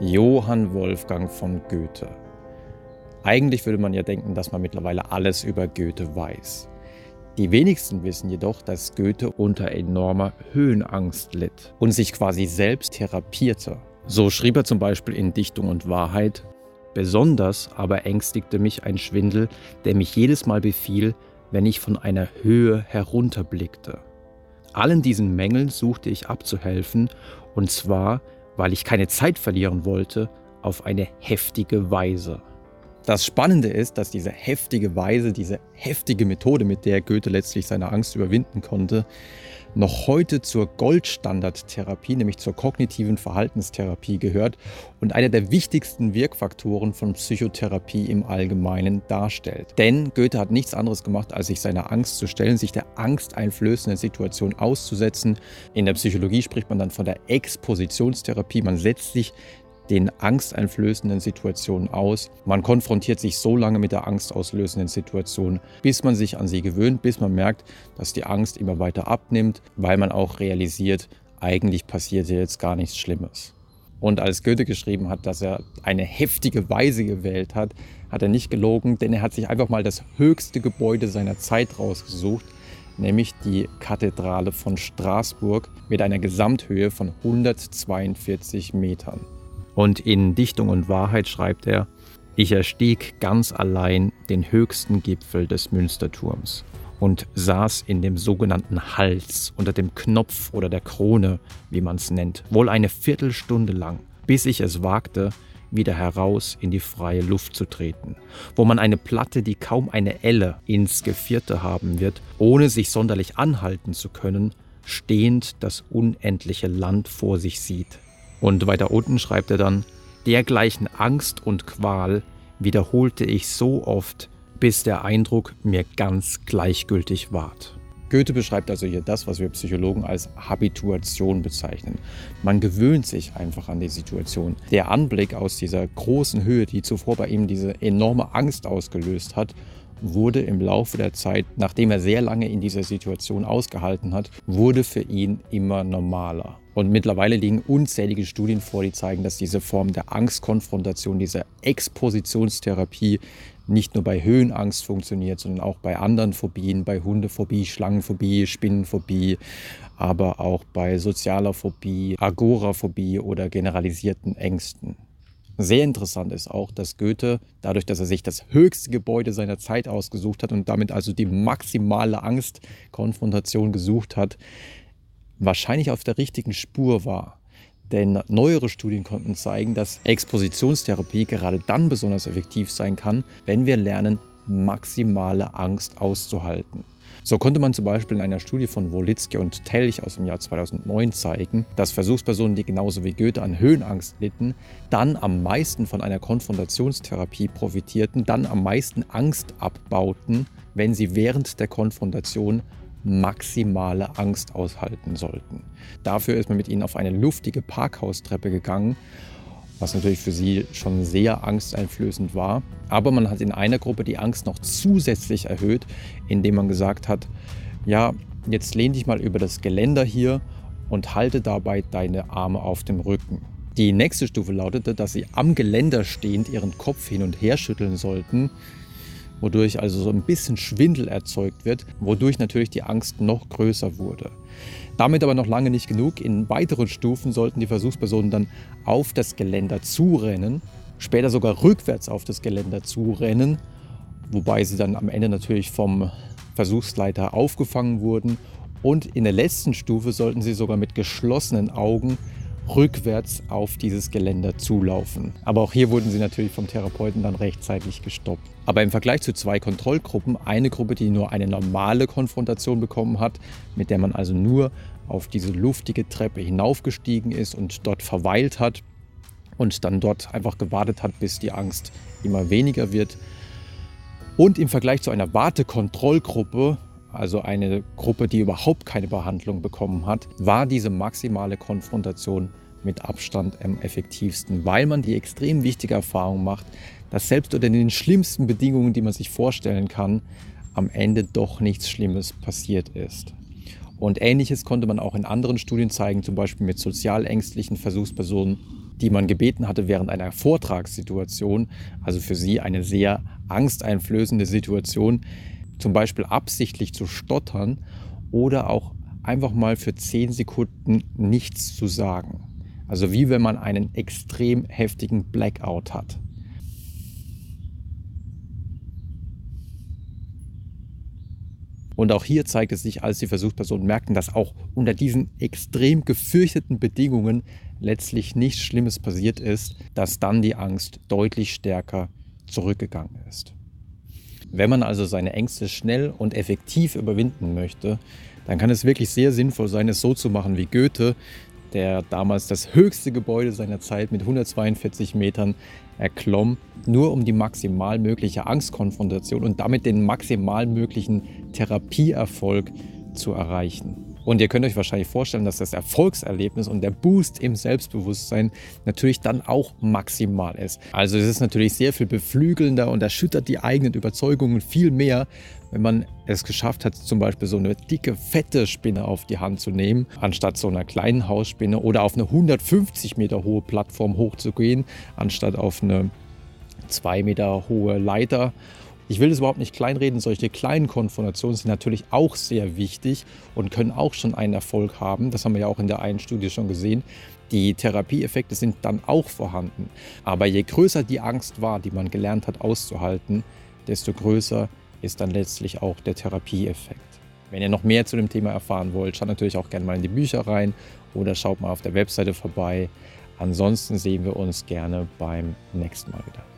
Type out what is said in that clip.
Johann Wolfgang von Goethe. Eigentlich würde man ja denken, dass man mittlerweile alles über Goethe weiß. Die wenigsten wissen jedoch, dass Goethe unter enormer Höhenangst litt und sich quasi selbst therapierte. So schrieb er zum Beispiel in Dichtung und Wahrheit, besonders aber ängstigte mich ein Schwindel, der mich jedes Mal befiel, wenn ich von einer Höhe herunterblickte. Allen diesen Mängeln suchte ich abzuhelfen, und zwar weil ich keine Zeit verlieren wollte, auf eine heftige Weise. Das Spannende ist, dass diese heftige Weise, diese heftige Methode, mit der Goethe letztlich seine Angst überwinden konnte, noch heute zur Goldstandardtherapie, nämlich zur kognitiven Verhaltenstherapie gehört und einer der wichtigsten Wirkfaktoren von Psychotherapie im Allgemeinen darstellt. Denn Goethe hat nichts anderes gemacht, als sich seiner Angst zu stellen, sich der angsteinflößenden Situation auszusetzen. In der Psychologie spricht man dann von der Expositionstherapie. Man setzt sich den angsteinflößenden Situationen aus. Man konfrontiert sich so lange mit der angstauslösenden Situation, bis man sich an sie gewöhnt, bis man merkt, dass die Angst immer weiter abnimmt, weil man auch realisiert, eigentlich passiert jetzt gar nichts Schlimmes. Und als Goethe geschrieben hat, dass er eine heftige Weise gewählt hat, hat er nicht gelogen, denn er hat sich einfach mal das höchste Gebäude seiner Zeit rausgesucht, nämlich die Kathedrale von Straßburg mit einer Gesamthöhe von 142 Metern. Und in Dichtung und Wahrheit schreibt er, ich erstieg ganz allein den höchsten Gipfel des Münsterturms und saß in dem sogenannten Hals unter dem Knopf oder der Krone, wie man es nennt, wohl eine Viertelstunde lang, bis ich es wagte, wieder heraus in die freie Luft zu treten, wo man eine Platte, die kaum eine Elle ins Gevierte haben wird, ohne sich sonderlich anhalten zu können, stehend das unendliche Land vor sich sieht. Und weiter unten schreibt er dann, dergleichen Angst und Qual wiederholte ich so oft, bis der Eindruck mir ganz gleichgültig ward. Goethe beschreibt also hier das, was wir Psychologen als Habituation bezeichnen. Man gewöhnt sich einfach an die Situation. Der Anblick aus dieser großen Höhe, die zuvor bei ihm diese enorme Angst ausgelöst hat, wurde im Laufe der Zeit, nachdem er sehr lange in dieser Situation ausgehalten hat, wurde für ihn immer normaler. Und mittlerweile liegen unzählige Studien vor, die zeigen, dass diese Form der Angstkonfrontation, diese Expositionstherapie nicht nur bei Höhenangst funktioniert, sondern auch bei anderen Phobien, bei Hundephobie, Schlangenphobie, Spinnenphobie, aber auch bei sozialer Phobie, Agoraphobie oder generalisierten Ängsten. Sehr interessant ist auch, dass Goethe, dadurch, dass er sich das höchste Gebäude seiner Zeit ausgesucht hat und damit also die maximale Angstkonfrontation gesucht hat, wahrscheinlich auf der richtigen Spur war. Denn neuere Studien konnten zeigen, dass Expositionstherapie gerade dann besonders effektiv sein kann, wenn wir lernen, maximale Angst auszuhalten. So konnte man zum Beispiel in einer Studie von Wolitzki und Telch aus dem Jahr 2009 zeigen, dass Versuchspersonen, die genauso wie Goethe an Höhenangst litten, dann am meisten von einer Konfrontationstherapie profitierten, dann am meisten Angst abbauten, wenn sie während der Konfrontation maximale Angst aushalten sollten. Dafür ist man mit ihnen auf eine luftige Parkhaustreppe gegangen, was natürlich für sie schon sehr angsteinflößend war. Aber man hat in einer Gruppe die Angst noch zusätzlich erhöht, indem man gesagt hat, ja, jetzt lehn dich mal über das Geländer hier und halte dabei deine Arme auf dem Rücken. Die nächste Stufe lautete, dass sie am Geländer stehend ihren Kopf hin und her schütteln sollten, wodurch also so ein bisschen Schwindel erzeugt wird, wodurch natürlich die Angst noch größer wurde. Damit aber noch lange nicht genug. In weiteren Stufen sollten die Versuchspersonen dann auf das Geländer zurennen, später sogar rückwärts auf das Geländer zurennen, wobei sie dann am Ende natürlich vom Versuchsleiter aufgefangen wurden. Und in der letzten Stufe sollten sie sogar mit geschlossenen Augen rückwärts auf dieses Geländer zulaufen. Aber auch hier wurden sie natürlich vom Therapeuten dann rechtzeitig gestoppt. Aber im Vergleich zu zwei Kontrollgruppen, eine Gruppe, die nur eine normale Konfrontation bekommen hat, mit der man also nur auf diese luftige Treppe hinaufgestiegen ist und dort verweilt hat und dann dort einfach gewartet hat, bis die Angst immer weniger wird. Und im Vergleich zu einer Wartekontrollgruppe also eine Gruppe, die überhaupt keine Behandlung bekommen hat, war diese maximale Konfrontation mit Abstand am effektivsten, weil man die extrem wichtige Erfahrung macht, dass selbst unter den schlimmsten Bedingungen, die man sich vorstellen kann, am Ende doch nichts Schlimmes passiert ist. Und ähnliches konnte man auch in anderen Studien zeigen, zum Beispiel mit sozial ängstlichen Versuchspersonen, die man gebeten hatte während einer Vortragssituation, also für sie eine sehr angsteinflößende Situation, zum Beispiel absichtlich zu stottern oder auch einfach mal für 10 Sekunden nichts zu sagen. Also wie wenn man einen extrem heftigen Blackout hat. Und auch hier zeigt es sich, als die Versuchspersonen merkten, dass auch unter diesen extrem gefürchteten Bedingungen letztlich nichts Schlimmes passiert ist, dass dann die Angst deutlich stärker zurückgegangen ist. Wenn man also seine Ängste schnell und effektiv überwinden möchte, dann kann es wirklich sehr sinnvoll sein, es so zu machen wie Goethe, der damals das höchste Gebäude seiner Zeit mit 142 Metern erklomm, nur um die maximal mögliche Angstkonfrontation und damit den maximal möglichen Therapieerfolg zu erreichen. Und ihr könnt euch wahrscheinlich vorstellen, dass das Erfolgserlebnis und der Boost im Selbstbewusstsein natürlich dann auch maximal ist. Also es ist natürlich sehr viel beflügelnder und erschüttert die eigenen Überzeugungen viel mehr, wenn man es geschafft hat, zum Beispiel so eine dicke, fette Spinne auf die Hand zu nehmen, anstatt so einer kleinen Hausspinne oder auf eine 150 Meter hohe Plattform hochzugehen, anstatt auf eine 2 Meter hohe Leiter ich will das überhaupt nicht kleinreden, solche kleinen Konfrontationen sind natürlich auch sehr wichtig und können auch schon einen Erfolg haben. Das haben wir ja auch in der einen Studie schon gesehen. Die Therapieeffekte sind dann auch vorhanden. Aber je größer die Angst war, die man gelernt hat auszuhalten, desto größer ist dann letztlich auch der Therapieeffekt. Wenn ihr noch mehr zu dem Thema erfahren wollt, schaut natürlich auch gerne mal in die Bücher rein oder schaut mal auf der Webseite vorbei. Ansonsten sehen wir uns gerne beim nächsten Mal wieder.